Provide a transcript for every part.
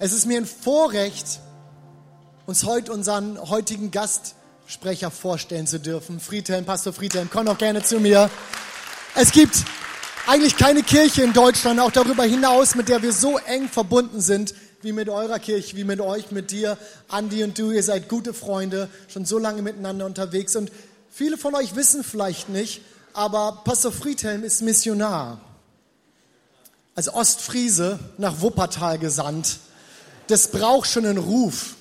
Es ist mir ein Vorrecht, uns heute unseren heutigen Gastsprecher vorstellen zu dürfen. Friedhelm, Pastor Friedhelm, komm doch gerne zu mir. Es gibt eigentlich keine Kirche in Deutschland, auch darüber hinaus, mit der wir so eng verbunden sind, wie mit eurer Kirche, wie mit euch, mit dir, Andi und du. Ihr seid gute Freunde, schon so lange miteinander unterwegs. Und viele von euch wissen vielleicht nicht, aber Pastor Friedhelm ist Missionar. Als Ostfriese nach Wuppertal gesandt. Das braucht schon einen Ruf.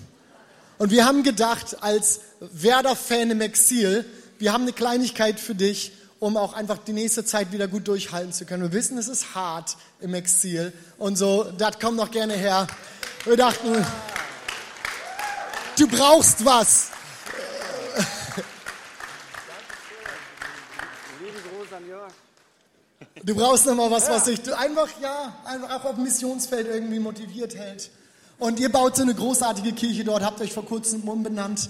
Und wir haben gedacht, als Werder-Fan im Exil, wir haben eine Kleinigkeit für dich, um auch einfach die nächste Zeit wieder gut durchhalten zu können. Wir wissen, es ist hart im Exil und so, das kommt noch gerne her. Wir dachten, du brauchst was. Du brauchst noch mal was, was dich einfach, ja, einfach auch auf dem Missionsfeld irgendwie motiviert hält. Und ihr baut so eine großartige Kirche dort, habt euch vor kurzem umbenannt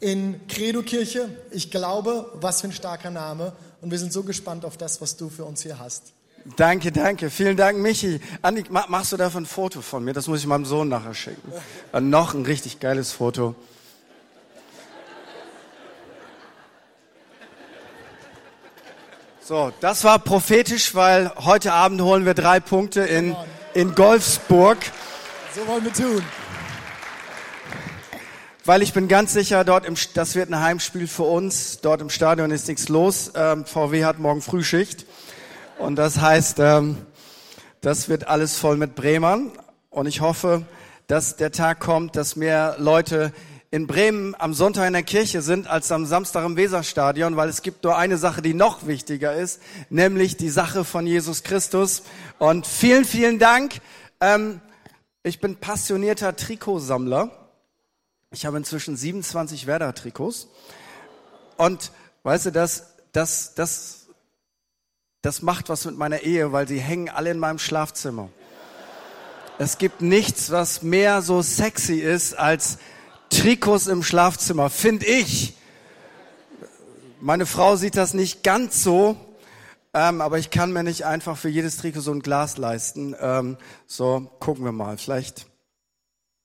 in Credo-Kirche. Ich glaube, was für ein starker Name. Und wir sind so gespannt auf das, was du für uns hier hast. Danke, danke. Vielen Dank, Michi. Andi, machst du davon ein Foto von mir? Das muss ich meinem Sohn nachher schicken. Und noch ein richtig geiles Foto. So, das war prophetisch, weil heute Abend holen wir drei Punkte in, in Golfsburg. So wollen wir tun. Weil ich bin ganz sicher, dort im, das wird ein Heimspiel für uns. Dort im Stadion ist nichts los. Ähm, VW hat morgen Frühschicht. Und das heißt, ähm, das wird alles voll mit Bremern. Und ich hoffe, dass der Tag kommt, dass mehr Leute in Bremen am Sonntag in der Kirche sind als am Samstag im Weserstadion, weil es gibt nur eine Sache, die noch wichtiger ist, nämlich die Sache von Jesus Christus. Und vielen, vielen Dank. Ähm, ich bin passionierter Trikotsammler. Ich habe inzwischen 27 Werder-Trikots. Und weißt du, das, das, das, das macht was mit meiner Ehe, weil sie hängen alle in meinem Schlafzimmer. Es gibt nichts, was mehr so sexy ist als Trikots im Schlafzimmer, finde ich. Meine Frau sieht das nicht ganz so, ähm, aber ich kann mir nicht einfach für jedes Trikot so ein Glas leisten. Ähm, so, gucken wir mal. Vielleicht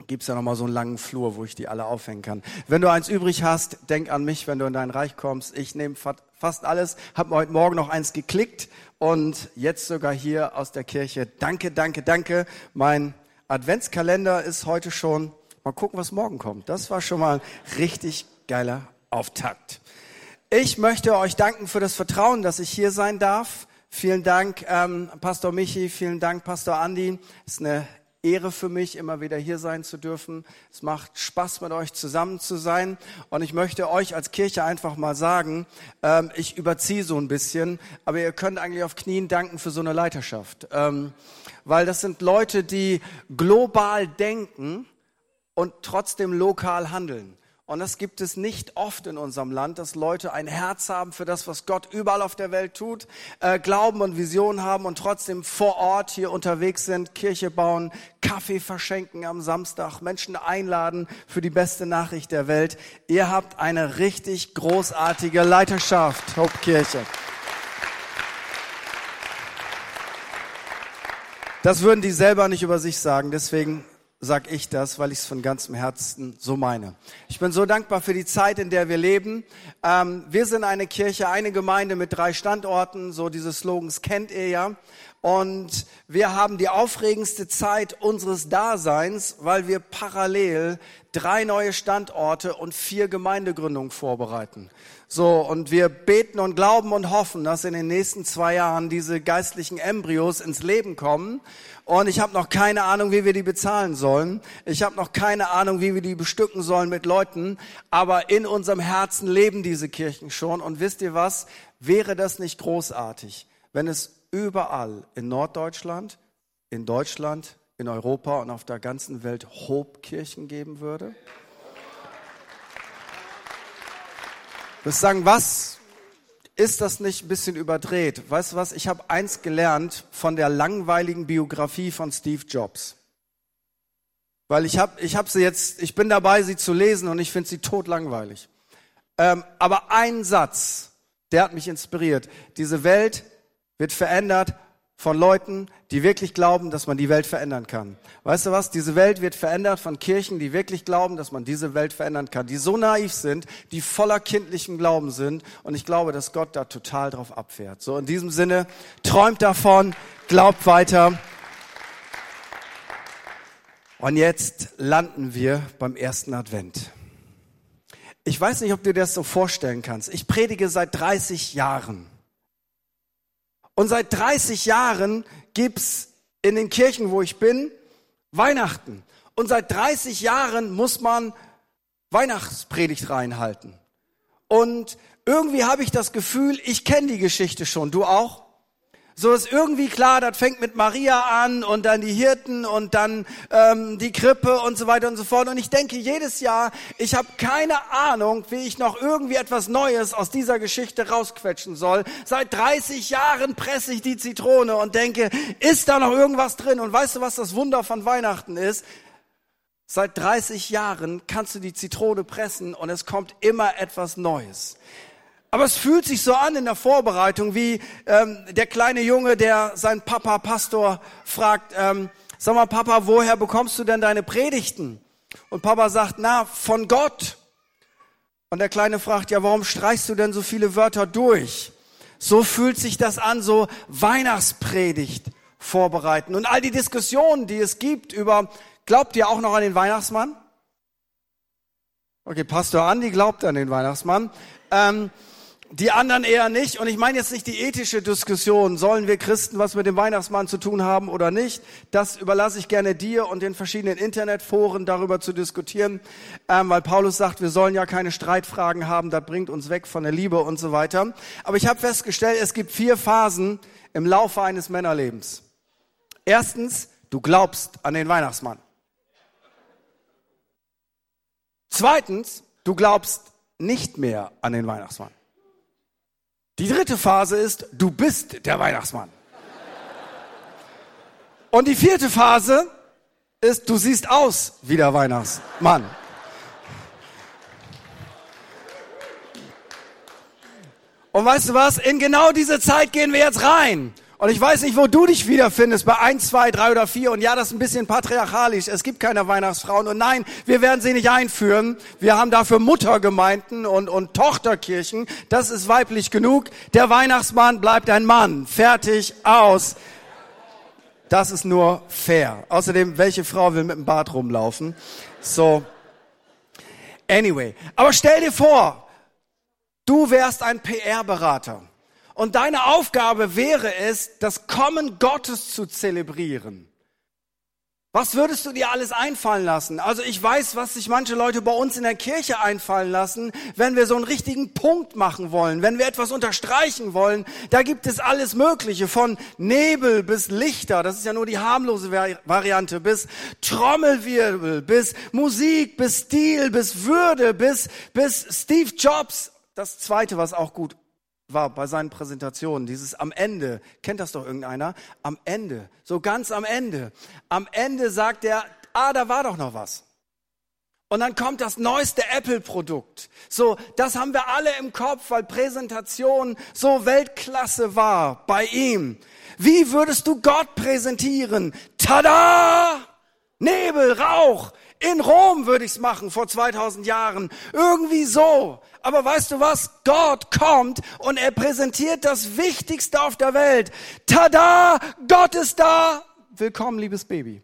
gibt's ja noch mal so einen langen Flur, wo ich die alle aufhängen kann. Wenn du eins übrig hast, denk an mich, wenn du in dein Reich kommst. Ich nehme fast alles. Hab mir heute Morgen noch eins geklickt und jetzt sogar hier aus der Kirche. Danke, danke, danke. Mein Adventskalender ist heute schon. Mal gucken, was morgen kommt. Das war schon mal richtig geiler Auftakt. Ich möchte euch danken für das Vertrauen, dass ich hier sein darf. Vielen Dank, ähm, Pastor Michi, vielen Dank, Pastor Andi. Es ist eine Ehre für mich, immer wieder hier sein zu dürfen. Es macht Spaß, mit euch zusammen zu sein. Und ich möchte euch als Kirche einfach mal sagen, ähm, ich überziehe so ein bisschen, aber ihr könnt eigentlich auf Knien danken für so eine Leiterschaft. Ähm, weil das sind Leute, die global denken und trotzdem lokal handeln. Und das gibt es nicht oft in unserem Land, dass Leute ein Herz haben für das, was Gott überall auf der Welt tut, äh, Glauben und Vision haben und trotzdem vor Ort hier unterwegs sind, Kirche bauen, Kaffee verschenken am Samstag, Menschen einladen für die beste Nachricht der Welt. Ihr habt eine richtig großartige Leiterschaft, Hauptkirche. Das würden die selber nicht über sich sagen, deswegen sag ich das, weil ich es von ganzem Herzen so meine. Ich bin so dankbar für die Zeit, in der wir leben. Ähm, wir sind eine Kirche, eine Gemeinde mit drei Standorten. So diese Slogans kennt ihr ja. Und wir haben die aufregendste Zeit unseres Daseins, weil wir parallel drei neue Standorte und vier Gemeindegründungen vorbereiten. So, und wir beten und glauben und hoffen, dass in den nächsten zwei Jahren diese geistlichen Embryos ins Leben kommen und ich habe noch keine Ahnung, wie wir die bezahlen sollen. Ich habe noch keine Ahnung, wie wir die bestücken sollen mit Leuten. Aber in unserem Herzen leben diese Kirchen schon. Und wisst ihr was? Wäre das nicht großartig, wenn es überall in Norddeutschland, in Deutschland, in Europa und auf der ganzen Welt Hope-Kirchen geben würde? Das sagen, was ist das nicht ein bisschen überdreht? Weißt du was? Ich habe eins gelernt von der langweiligen Biografie von Steve Jobs. Weil ich habe ich hab sie jetzt, ich bin dabei, sie zu lesen und ich finde sie totlangweilig. Ähm, aber ein Satz, der hat mich inspiriert. Diese Welt wird verändert von Leuten, die wirklich glauben, dass man die Welt verändern kann. Weißt du was? Diese Welt wird verändert von Kirchen, die wirklich glauben, dass man diese Welt verändern kann, die so naiv sind, die voller kindlichen Glauben sind. Und ich glaube, dass Gott da total drauf abfährt. So in diesem Sinne, träumt davon, glaubt weiter. Und jetzt landen wir beim ersten Advent. Ich weiß nicht, ob du dir das so vorstellen kannst. Ich predige seit 30 Jahren. Und seit 30 Jahren gibt's in den Kirchen, wo ich bin, Weihnachten. Und seit 30 Jahren muss man Weihnachtspredigt reinhalten. Und irgendwie habe ich das Gefühl, ich kenne die Geschichte schon. Du auch? So ist irgendwie klar, das fängt mit Maria an und dann die Hirten und dann ähm, die Krippe und so weiter und so fort. Und ich denke jedes Jahr, ich habe keine Ahnung, wie ich noch irgendwie etwas Neues aus dieser Geschichte rausquetschen soll. Seit 30 Jahren presse ich die Zitrone und denke, ist da noch irgendwas drin? Und weißt du, was das Wunder von Weihnachten ist? Seit 30 Jahren kannst du die Zitrone pressen und es kommt immer etwas Neues. Aber es fühlt sich so an in der Vorbereitung, wie ähm, der kleine Junge, der seinen Papa Pastor fragt, ähm, sag mal Papa, woher bekommst du denn deine Predigten? Und Papa sagt, na, von Gott. Und der Kleine fragt, ja, warum streichst du denn so viele Wörter durch? So fühlt sich das an, so Weihnachtspredigt vorbereiten. Und all die Diskussionen, die es gibt über, glaubt ihr auch noch an den Weihnachtsmann? Okay, Pastor Andi glaubt an den Weihnachtsmann. Ähm, die anderen eher nicht. Und ich meine jetzt nicht die ethische Diskussion, sollen wir Christen was mit dem Weihnachtsmann zu tun haben oder nicht. Das überlasse ich gerne dir und den verschiedenen Internetforen darüber zu diskutieren, ähm, weil Paulus sagt, wir sollen ja keine Streitfragen haben, das bringt uns weg von der Liebe und so weiter. Aber ich habe festgestellt, es gibt vier Phasen im Laufe eines Männerlebens. Erstens, du glaubst an den Weihnachtsmann. Zweitens, du glaubst nicht mehr an den Weihnachtsmann. Die dritte Phase ist, du bist der Weihnachtsmann. Und die vierte Phase ist, du siehst aus wie der Weihnachtsmann. Und weißt du was? In genau diese Zeit gehen wir jetzt rein. Und ich weiß nicht, wo du dich wiederfindest, bei eins, zwei, drei oder vier. Und ja, das ist ein bisschen patriarchalisch. Es gibt keine Weihnachtsfrauen. Und nein, wir werden sie nicht einführen. Wir haben dafür Muttergemeinden und, und Tochterkirchen. Das ist weiblich genug. Der Weihnachtsmann bleibt ein Mann. Fertig, aus. Das ist nur fair. Außerdem, welche Frau will mit dem Bart rumlaufen? So. Anyway. Aber stell dir vor, du wärst ein PR-Berater. Und deine Aufgabe wäre es, das Kommen Gottes zu zelebrieren. Was würdest du dir alles einfallen lassen? Also ich weiß, was sich manche Leute bei uns in der Kirche einfallen lassen, wenn wir so einen richtigen Punkt machen wollen, wenn wir etwas unterstreichen wollen. Da gibt es alles Mögliche, von Nebel bis Lichter, das ist ja nur die harmlose Variante, bis Trommelwirbel, bis Musik, bis Stil, bis Würde, bis, bis Steve Jobs. Das zweite, was auch gut war bei seinen Präsentationen, dieses am Ende, kennt das doch irgendeiner? Am Ende, so ganz am Ende. Am Ende sagt er, ah, da war doch noch was. Und dann kommt das neueste Apple-Produkt. So, das haben wir alle im Kopf, weil Präsentation so Weltklasse war bei ihm. Wie würdest du Gott präsentieren? Tada! Nebel, Rauch. In Rom würde ich's machen vor 2000 Jahren. Irgendwie so. Aber weißt du was? Gott kommt und er präsentiert das Wichtigste auf der Welt. Tada! Gott ist da! Willkommen, liebes Baby.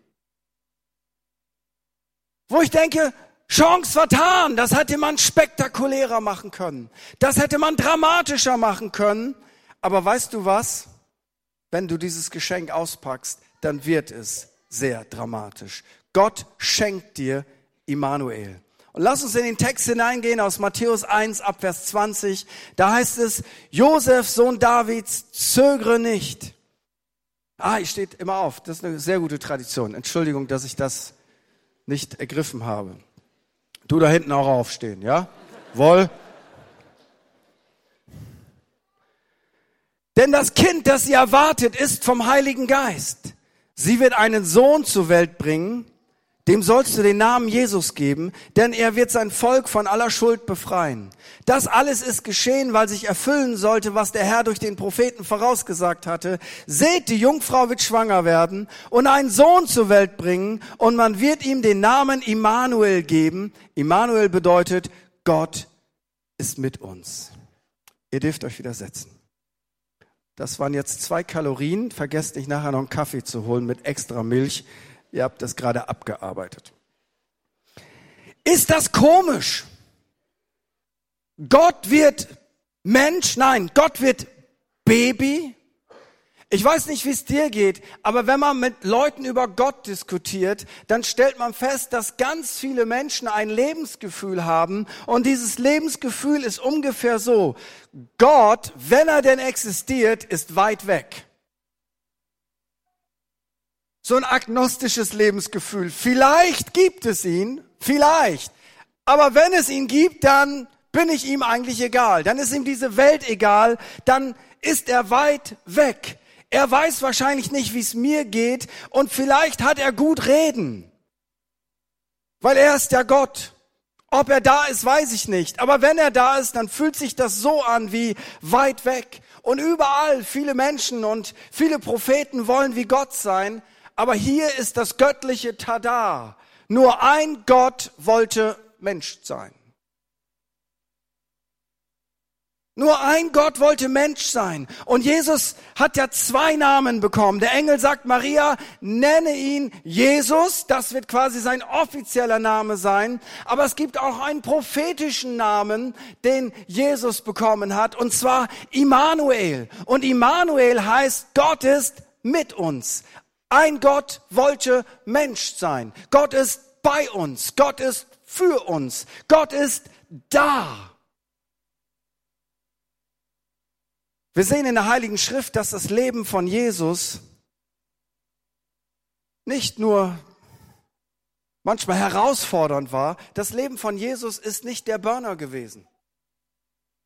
Wo ich denke, Chance vertan, das hätte man spektakulärer machen können. Das hätte man dramatischer machen können. Aber weißt du was? Wenn du dieses Geschenk auspackst, dann wird es sehr dramatisch. Gott schenkt dir Immanuel. Und lass uns in den Text hineingehen aus Matthäus 1 ab Vers 20. Da heißt es, Josef, Sohn Davids, zögere nicht. Ah, ich steht immer auf. Das ist eine sehr gute Tradition. Entschuldigung, dass ich das nicht ergriffen habe. Du da hinten auch aufstehen, ja? Wohl. Denn das Kind, das sie erwartet, ist vom Heiligen Geist. Sie wird einen Sohn zur Welt bringen dem sollst du den Namen Jesus geben, denn er wird sein Volk von aller Schuld befreien. Das alles ist geschehen, weil sich erfüllen sollte, was der Herr durch den Propheten vorausgesagt hatte. Seht, die Jungfrau wird schwanger werden und einen Sohn zur Welt bringen und man wird ihm den Namen Immanuel geben. Immanuel bedeutet, Gott ist mit uns. Ihr dürft euch wieder setzen. Das waren jetzt zwei Kalorien. Vergesst nicht nachher noch einen Kaffee zu holen mit extra Milch. Ihr habt das gerade abgearbeitet. Ist das komisch? Gott wird Mensch, nein, Gott wird Baby. Ich weiß nicht, wie es dir geht, aber wenn man mit Leuten über Gott diskutiert, dann stellt man fest, dass ganz viele Menschen ein Lebensgefühl haben und dieses Lebensgefühl ist ungefähr so. Gott, wenn er denn existiert, ist weit weg. So ein agnostisches Lebensgefühl. Vielleicht gibt es ihn, vielleicht. Aber wenn es ihn gibt, dann bin ich ihm eigentlich egal. Dann ist ihm diese Welt egal. Dann ist er weit weg. Er weiß wahrscheinlich nicht, wie es mir geht und vielleicht hat er gut reden, weil er ist ja Gott. Ob er da ist, weiß ich nicht. Aber wenn er da ist, dann fühlt sich das so an wie weit weg. Und überall viele Menschen und viele Propheten wollen wie Gott sein. Aber hier ist das göttliche Tada. Nur ein Gott wollte Mensch sein. Nur ein Gott wollte Mensch sein. Und Jesus hat ja zwei Namen bekommen. Der Engel sagt, Maria, nenne ihn Jesus. Das wird quasi sein offizieller Name sein. Aber es gibt auch einen prophetischen Namen, den Jesus bekommen hat. Und zwar Immanuel. Und Immanuel heißt, Gott ist mit uns. Ein Gott wollte Mensch sein. Gott ist bei uns. Gott ist für uns. Gott ist da. Wir sehen in der Heiligen Schrift, dass das Leben von Jesus nicht nur manchmal herausfordernd war, das Leben von Jesus ist nicht der Burner gewesen.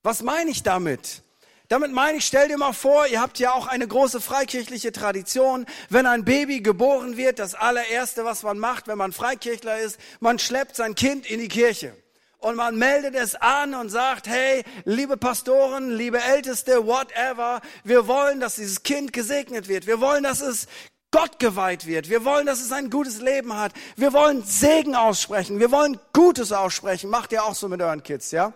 Was meine ich damit? Damit meine ich, stell dir mal vor, ihr habt ja auch eine große freikirchliche Tradition. Wenn ein Baby geboren wird, das allererste, was man macht, wenn man Freikirchler ist, man schleppt sein Kind in die Kirche und man meldet es an und sagt, hey, liebe Pastoren, liebe Älteste, whatever, wir wollen, dass dieses Kind gesegnet wird. Wir wollen, dass es Gott geweiht wird. Wir wollen, dass es ein gutes Leben hat. Wir wollen Segen aussprechen. Wir wollen Gutes aussprechen. Macht ihr auch so mit euren Kids, ja?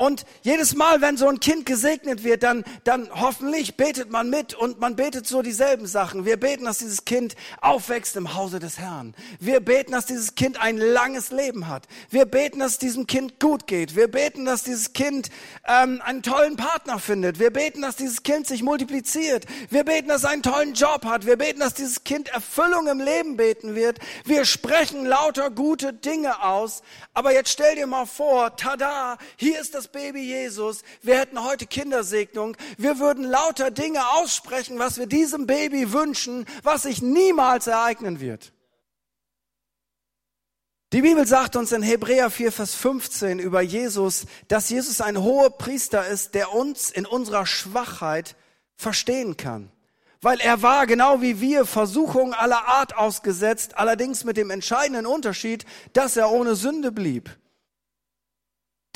Und jedes Mal, wenn so ein Kind gesegnet wird, dann, dann hoffentlich betet man mit und man betet so dieselben Sachen. Wir beten, dass dieses Kind aufwächst im Hause des Herrn. Wir beten, dass dieses Kind ein langes Leben hat. Wir beten, dass es diesem Kind gut geht. Wir beten, dass dieses Kind ähm, einen tollen Partner findet. Wir beten, dass dieses Kind sich multipliziert. Wir beten, dass es einen tollen Job hat. Wir beten, dass dieses Kind Erfüllung im Leben beten wird. Wir sprechen lauter gute Dinge aus. Aber jetzt stell dir mal vor, tada, hier ist das Baby Jesus. Wir hätten heute Kindersegnung. Wir würden lauter Dinge aussprechen, was wir diesem Baby wünschen, was sich niemals ereignen wird. Die Bibel sagt uns in Hebräer 4, Vers 15 über Jesus, dass Jesus ein hoher Priester ist, der uns in unserer Schwachheit verstehen kann. Weil er war genau wie wir Versuchungen aller Art ausgesetzt, allerdings mit dem entscheidenden Unterschied, dass er ohne Sünde blieb.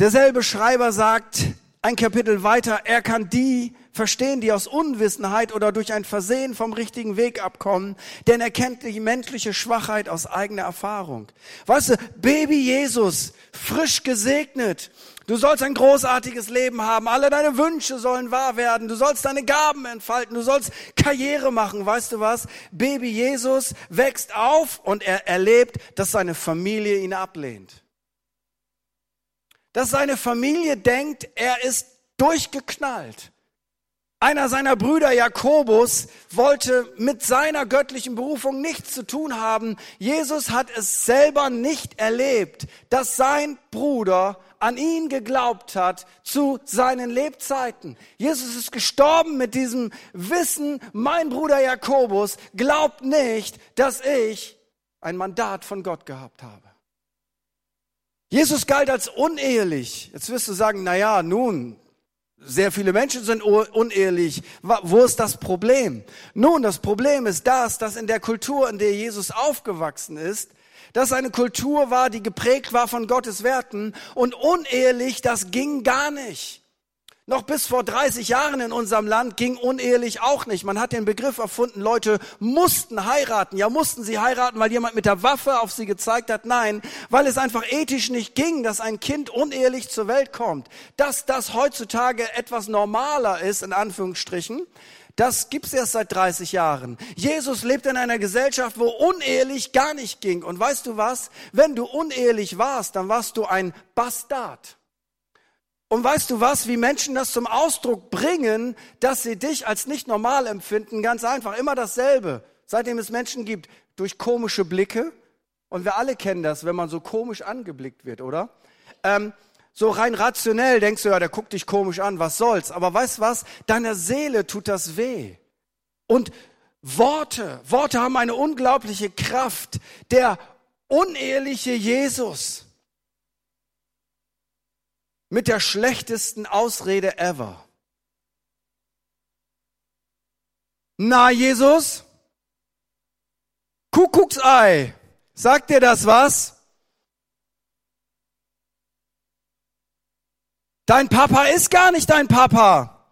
Derselbe Schreiber sagt ein Kapitel weiter, er kann die verstehen, die aus Unwissenheit oder durch ein Versehen vom richtigen Weg abkommen, denn er kennt die menschliche Schwachheit aus eigener Erfahrung. Weißt du, Baby Jesus, frisch gesegnet, Du sollst ein großartiges Leben haben. Alle deine Wünsche sollen wahr werden. Du sollst deine Gaben entfalten. Du sollst Karriere machen. Weißt du was? Baby Jesus wächst auf und er erlebt, dass seine Familie ihn ablehnt dass seine Familie denkt, er ist durchgeknallt. Einer seiner Brüder, Jakobus, wollte mit seiner göttlichen Berufung nichts zu tun haben. Jesus hat es selber nicht erlebt, dass sein Bruder an ihn geglaubt hat zu seinen Lebzeiten. Jesus ist gestorben mit diesem Wissen, mein Bruder Jakobus glaubt nicht, dass ich ein Mandat von Gott gehabt habe. Jesus galt als unehelich. Jetzt wirst du sagen, na ja, nun, sehr viele Menschen sind unehelich. Wo ist das Problem? Nun, das Problem ist das, dass in der Kultur, in der Jesus aufgewachsen ist, dass eine Kultur war, die geprägt war von Gottes Werten und unehelich, das ging gar nicht. Noch bis vor 30 Jahren in unserem Land ging unehelich auch nicht. Man hat den Begriff erfunden, Leute mussten heiraten. Ja, mussten sie heiraten, weil jemand mit der Waffe auf sie gezeigt hat? Nein, weil es einfach ethisch nicht ging, dass ein Kind unehelich zur Welt kommt. Dass das heutzutage etwas normaler ist, in Anführungsstrichen, das gibt's erst seit 30 Jahren. Jesus lebt in einer Gesellschaft, wo unehelich gar nicht ging. Und weißt du was? Wenn du unehelich warst, dann warst du ein Bastard. Und weißt du was, wie Menschen das zum Ausdruck bringen, dass sie dich als nicht normal empfinden? Ganz einfach, immer dasselbe. Seitdem es Menschen gibt, durch komische Blicke. Und wir alle kennen das, wenn man so komisch angeblickt wird, oder? Ähm, so rein rationell denkst du, ja, der guckt dich komisch an, was soll's. Aber weißt was? Deiner Seele tut das weh. Und Worte, Worte haben eine unglaubliche Kraft. Der uneheliche Jesus mit der schlechtesten Ausrede ever. Na, Jesus? Kuckucksei. Sagt dir das was? Dein Papa ist gar nicht dein Papa.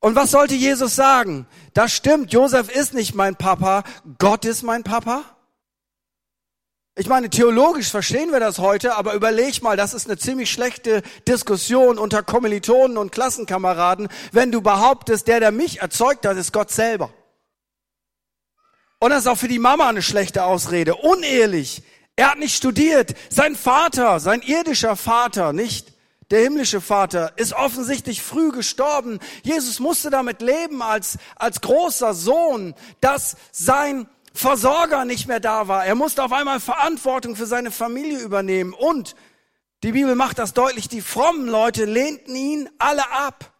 Und was sollte Jesus sagen? Das stimmt, Josef ist nicht mein Papa, Gott ist mein Papa. Ich meine, theologisch verstehen wir das heute, aber überleg mal, das ist eine ziemlich schlechte Diskussion unter Kommilitonen und Klassenkameraden, wenn du behauptest, der, der mich erzeugt hat, ist Gott selber. Und das ist auch für die Mama eine schlechte Ausrede. Unehelich. Er hat nicht studiert. Sein Vater, sein irdischer Vater, nicht der himmlische Vater, ist offensichtlich früh gestorben. Jesus musste damit leben als, als großer Sohn, dass sein Versorger nicht mehr da war. Er musste auf einmal Verantwortung für seine Familie übernehmen. Und die Bibel macht das deutlich, die frommen Leute lehnten ihn alle ab.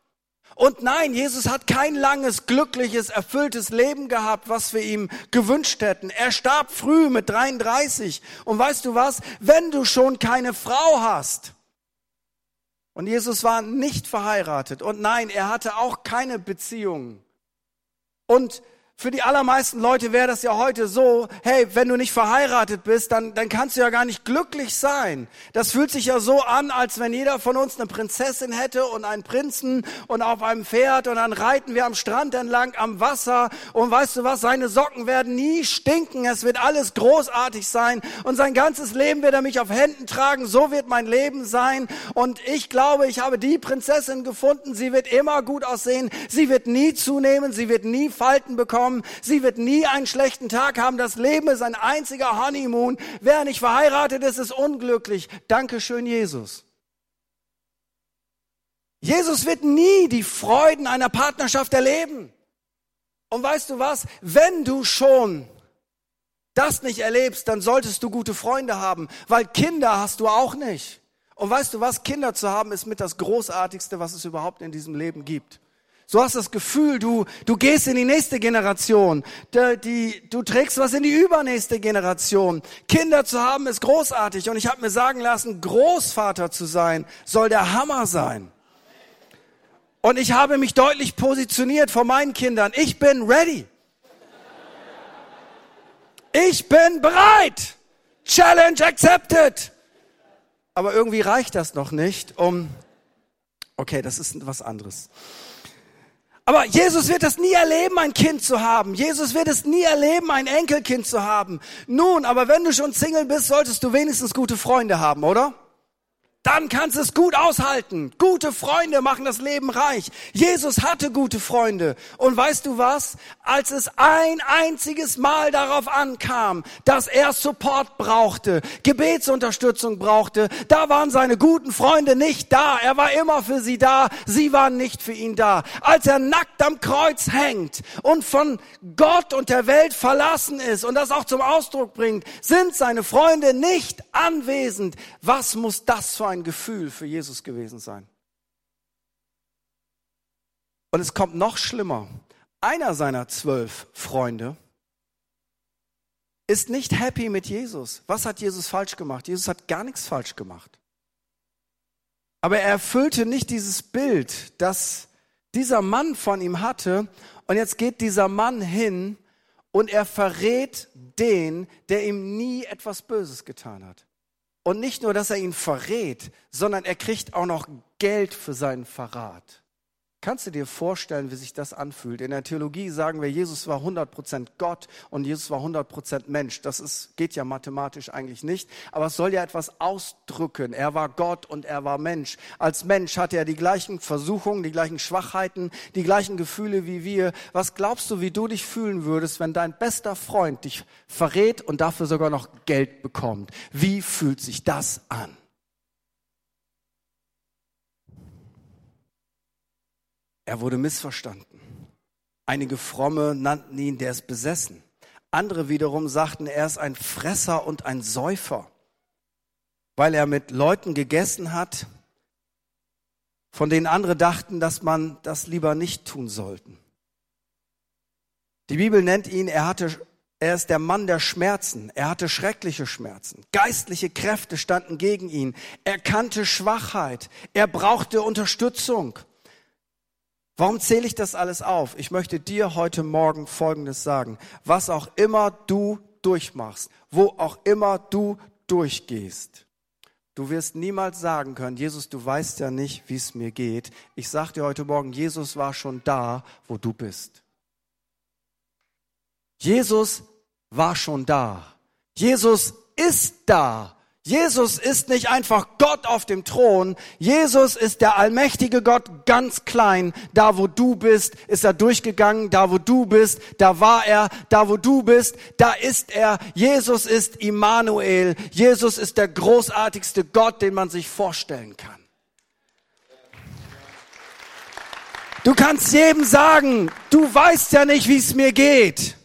Und nein, Jesus hat kein langes, glückliches, erfülltes Leben gehabt, was wir ihm gewünscht hätten. Er starb früh mit 33. Und weißt du was? Wenn du schon keine Frau hast, und Jesus war nicht verheiratet. Und nein, er hatte auch keine Beziehung. Und für die allermeisten Leute wäre das ja heute so, hey, wenn du nicht verheiratet bist, dann, dann kannst du ja gar nicht glücklich sein. Das fühlt sich ja so an, als wenn jeder von uns eine Prinzessin hätte und einen Prinzen und auf einem Pferd und dann reiten wir am Strand entlang am Wasser. Und weißt du was, seine Socken werden nie stinken, es wird alles großartig sein. Und sein ganzes Leben wird er mich auf Händen tragen, so wird mein Leben sein. Und ich glaube, ich habe die Prinzessin gefunden, sie wird immer gut aussehen, sie wird nie zunehmen, sie wird nie Falten bekommen, kommen. Sie wird nie einen schlechten Tag haben. Das Leben ist ein einziger Honeymoon. Wer nicht verheiratet ist, ist unglücklich. Dankeschön, Jesus. Jesus wird nie die Freuden einer Partnerschaft erleben. Und weißt du was? Wenn du schon das nicht erlebst, dann solltest du gute Freunde haben, weil Kinder hast du auch nicht. Und weißt du was? Kinder zu haben ist mit das Großartigste, was es überhaupt in diesem Leben gibt. So hast das Gefühl, du, du gehst in die nächste Generation. Die, die, du trägst was in die übernächste Generation. Kinder zu haben ist großartig. Und ich habe mir sagen lassen, Großvater zu sein soll der Hammer sein. Und ich habe mich deutlich positioniert vor meinen Kindern. Ich bin ready. Ich bin bereit. Challenge accepted. Aber irgendwie reicht das noch nicht, um, okay, das ist was anderes. Aber Jesus wird es nie erleben, ein Kind zu haben. Jesus wird es nie erleben, ein Enkelkind zu haben. Nun, aber wenn du schon Single bist, solltest du wenigstens gute Freunde haben, oder? Dann kannst du es gut aushalten. Gute Freunde machen das Leben reich. Jesus hatte gute Freunde. Und weißt du was? Als es ein einziges Mal darauf ankam, dass er Support brauchte, Gebetsunterstützung brauchte, da waren seine guten Freunde nicht da. Er war immer für sie da. Sie waren nicht für ihn da. Als er nackt am Kreuz hängt und von Gott und der Welt verlassen ist und das auch zum Ausdruck bringt, sind seine Freunde nicht anwesend. Was muss das für ein Gefühl für Jesus gewesen sein. Und es kommt noch schlimmer. Einer seiner zwölf Freunde ist nicht happy mit Jesus. Was hat Jesus falsch gemacht? Jesus hat gar nichts falsch gemacht. Aber er erfüllte nicht dieses Bild, das dieser Mann von ihm hatte. Und jetzt geht dieser Mann hin und er verrät den, der ihm nie etwas Böses getan hat. Und nicht nur, dass er ihn verrät, sondern er kriegt auch noch Geld für seinen Verrat. Kannst du dir vorstellen, wie sich das anfühlt? In der Theologie sagen wir, Jesus war 100% Gott und Jesus war 100% Mensch. Das ist, geht ja mathematisch eigentlich nicht, aber es soll ja etwas ausdrücken. Er war Gott und er war Mensch. Als Mensch hatte er die gleichen Versuchungen, die gleichen Schwachheiten, die gleichen Gefühle wie wir. Was glaubst du, wie du dich fühlen würdest, wenn dein bester Freund dich verrät und dafür sogar noch Geld bekommt? Wie fühlt sich das an? Er wurde missverstanden. Einige Fromme nannten ihn, der ist besessen. Andere wiederum sagten, er ist ein Fresser und ein Säufer, weil er mit Leuten gegessen hat, von denen andere dachten, dass man das lieber nicht tun sollten. Die Bibel nennt ihn, er hatte, er ist der Mann der Schmerzen. Er hatte schreckliche Schmerzen. Geistliche Kräfte standen gegen ihn. Er kannte Schwachheit. Er brauchte Unterstützung. Warum zähle ich das alles auf? Ich möchte dir heute Morgen Folgendes sagen. Was auch immer du durchmachst, wo auch immer du durchgehst, du wirst niemals sagen können, Jesus, du weißt ja nicht, wie es mir geht. Ich sage dir heute Morgen, Jesus war schon da, wo du bist. Jesus war schon da. Jesus ist da, Jesus ist nicht einfach Gott auf dem Thron. Jesus ist der allmächtige Gott ganz klein. Da, wo du bist, ist er durchgegangen. Da, wo du bist, da war er. Da, wo du bist, da ist er. Jesus ist Immanuel. Jesus ist der großartigste Gott, den man sich vorstellen kann. Du kannst jedem sagen, du weißt ja nicht, wie es mir geht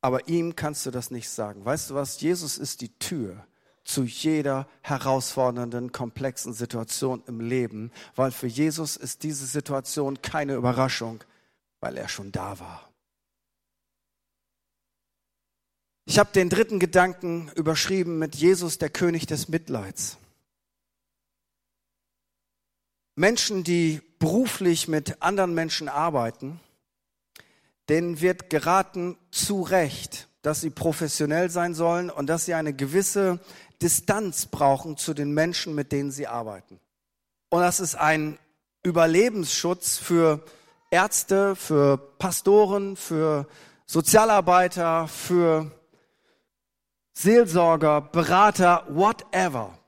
aber ihm kannst du das nicht sagen. Weißt du was? Jesus ist die Tür zu jeder herausfordernden, komplexen Situation im Leben, weil für Jesus ist diese Situation keine Überraschung, weil er schon da war. Ich habe den dritten Gedanken überschrieben mit Jesus, der König des Mitleids. Menschen, die beruflich mit anderen Menschen arbeiten, denen wird geraten, zu Recht, dass sie professionell sein sollen und dass sie eine gewisse Distanz brauchen zu den Menschen, mit denen sie arbeiten. Und das ist ein Überlebensschutz für Ärzte, für Pastoren, für Sozialarbeiter, für Seelsorger, Berater, whatever.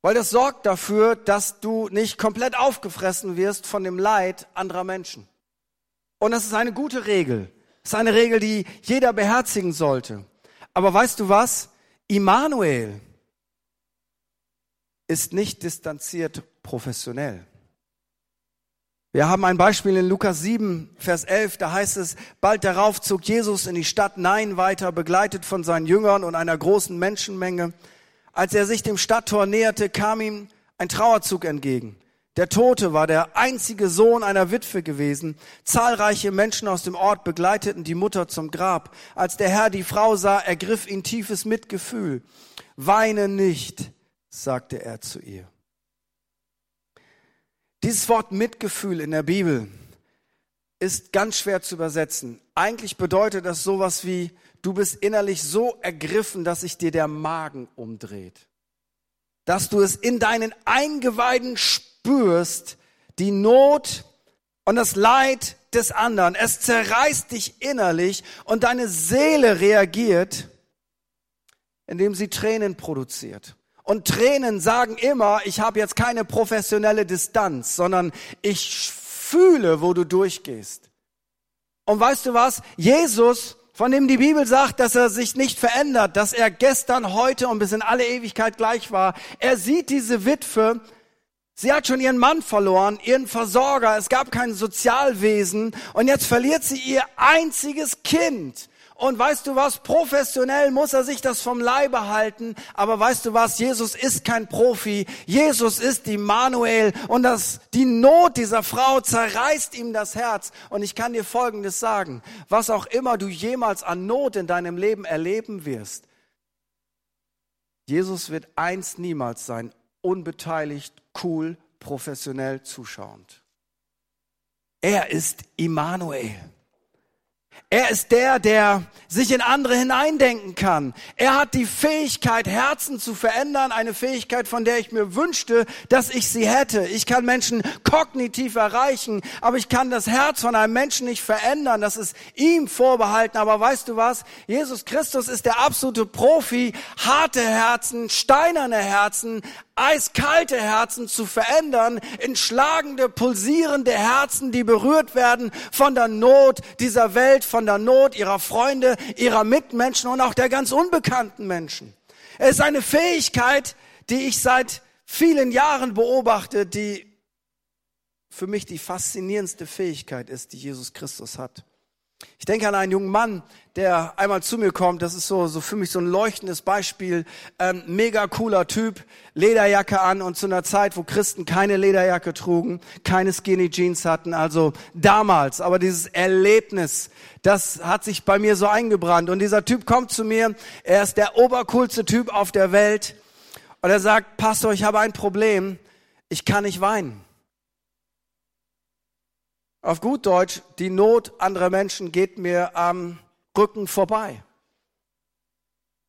Weil das sorgt dafür, dass du nicht komplett aufgefressen wirst von dem Leid anderer Menschen. Und das ist eine gute Regel. Das ist eine Regel, die jeder beherzigen sollte. Aber weißt du was? Immanuel ist nicht distanziert professionell. Wir haben ein Beispiel in Lukas 7, Vers 11, da heißt es, bald darauf zog Jesus in die Stadt Nein weiter, begleitet von seinen Jüngern und einer großen Menschenmenge. Als er sich dem Stadttor näherte, kam ihm ein Trauerzug entgegen. Der Tote war der einzige Sohn einer Witwe gewesen. Zahlreiche Menschen aus dem Ort begleiteten die Mutter zum Grab. Als der Herr die Frau sah, ergriff ihn tiefes Mitgefühl. Weine nicht, sagte er zu ihr. Dieses Wort Mitgefühl in der Bibel ist ganz schwer zu übersetzen. Eigentlich bedeutet das sowas wie, du bist innerlich so ergriffen, dass sich dir der Magen umdreht. Dass du es in deinen Eingeweiden spürst spürst die Not und das Leid des anderen. Es zerreißt dich innerlich und deine Seele reagiert, indem sie Tränen produziert. Und Tränen sagen immer, ich habe jetzt keine professionelle Distanz, sondern ich fühle, wo du durchgehst. Und weißt du was? Jesus, von dem die Bibel sagt, dass er sich nicht verändert, dass er gestern, heute und bis in alle Ewigkeit gleich war, er sieht diese Witwe Sie hat schon ihren Mann verloren, ihren Versorger, es gab kein Sozialwesen. Und jetzt verliert sie ihr einziges Kind. Und weißt du was, professionell muss er sich das vom Leibe halten, aber weißt du was, Jesus ist kein Profi, Jesus ist Immanuel und das, die Not dieser Frau zerreißt ihm das Herz. Und ich kann dir Folgendes sagen, was auch immer du jemals an Not in deinem Leben erleben wirst, Jesus wird eins niemals sein, unbeteiligt, cool, professionell zuschauend. Er ist Immanuel. Er ist der, der sich in andere hineindenken kann. Er hat die Fähigkeit, Herzen zu verändern, eine Fähigkeit, von der ich mir wünschte, dass ich sie hätte. Ich kann Menschen kognitiv erreichen, aber ich kann das Herz von einem Menschen nicht verändern. Das ist ihm vorbehalten. Aber weißt du was? Jesus Christus ist der absolute Profi, harte Herzen, steinerne Herzen, eiskalte Herzen zu verändern in schlagende, pulsierende Herzen, die berührt werden von der Not dieser Welt, von der Not ihrer Freunde, ihrer Mitmenschen und auch der ganz unbekannten Menschen. Es ist eine Fähigkeit, die ich seit vielen Jahren beobachte, die für mich die faszinierendste Fähigkeit ist, die Jesus Christus hat. Ich denke an einen jungen Mann, der einmal zu mir kommt. Das ist so, so für mich so ein leuchtendes Beispiel. Ähm, mega cooler Typ, Lederjacke an und zu einer Zeit, wo Christen keine Lederjacke trugen, keine Skinny Jeans hatten. Also damals. Aber dieses Erlebnis, das hat sich bei mir so eingebrannt. Und dieser Typ kommt zu mir. Er ist der obercoolste Typ auf der Welt. Und er sagt, Pastor, ich habe ein Problem. Ich kann nicht weinen. Auf gut Deutsch, die Not anderer Menschen geht mir am Rücken vorbei.